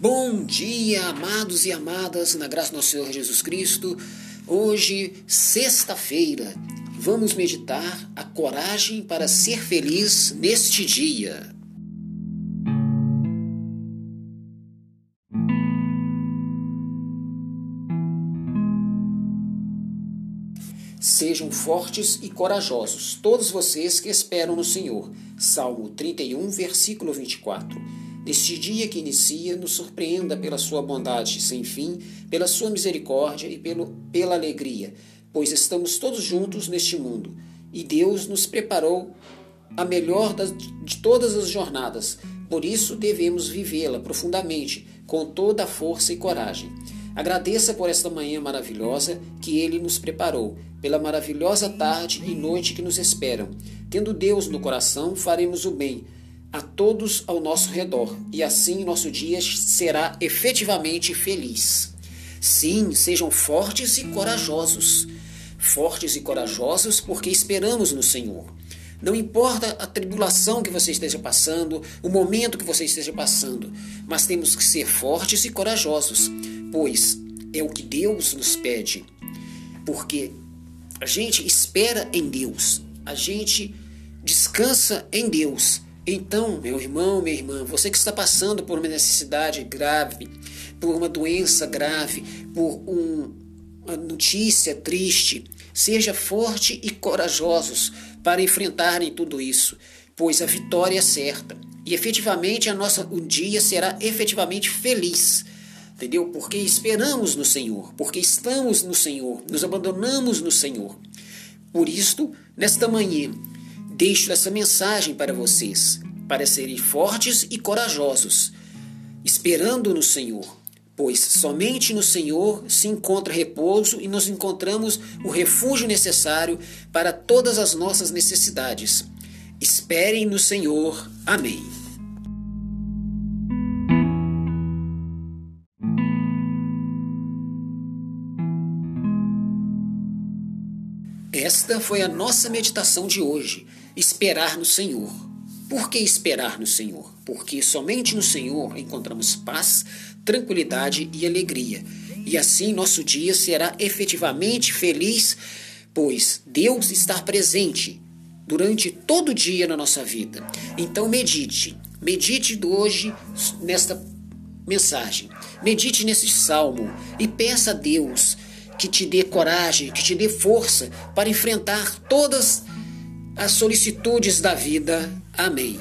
Bom dia, amados e amadas, na graça do nosso Senhor Jesus Cristo. Hoje, sexta-feira, vamos meditar a coragem para ser feliz neste dia. Sejam fortes e corajosos, todos vocês que esperam no Senhor. Salmo 31, versículo 24. Neste dia que inicia, nos surpreenda pela sua bondade sem fim, pela sua misericórdia e pelo, pela alegria, pois estamos todos juntos neste mundo e Deus nos preparou a melhor de todas as jornadas. Por isso devemos vivê-la profundamente, com toda a força e coragem. Agradeça por esta manhã maravilhosa que Ele nos preparou, pela maravilhosa tarde e noite que nos esperam. Tendo Deus no coração, faremos o bem a todos ao nosso redor, e assim nosso dia será efetivamente feliz. Sim, sejam fortes e corajosos. Fortes e corajosos porque esperamos no Senhor. Não importa a tribulação que você esteja passando, o momento que você esteja passando, mas temos que ser fortes e corajosos, pois é o que Deus nos pede. Porque a gente espera em Deus, a gente descansa em Deus então, meu irmão, minha irmã, você que está passando por uma necessidade grave, por uma doença grave, por um, uma notícia triste, seja forte e corajosos para enfrentarem tudo isso, pois a vitória é certa e efetivamente a nossa o dia será efetivamente feliz. Entendeu? Porque esperamos no Senhor, porque estamos no Senhor, nos abandonamos no Senhor. Por isto, nesta manhã, deixo essa mensagem para vocês, para serem fortes e corajosos, esperando no Senhor, pois somente no Senhor se encontra repouso e nos encontramos o refúgio necessário para todas as nossas necessidades. Esperem no Senhor. Amém. Esta foi a nossa meditação de hoje. Esperar no Senhor. Por que esperar no Senhor? Porque somente no Senhor encontramos paz, tranquilidade e alegria. E assim nosso dia será efetivamente feliz, pois Deus está presente durante todo o dia na nossa vida. Então medite, medite hoje nesta mensagem, medite nesse salmo e peça a Deus que te dê coragem, que te dê força para enfrentar todas as solicitudes da vida. Amém.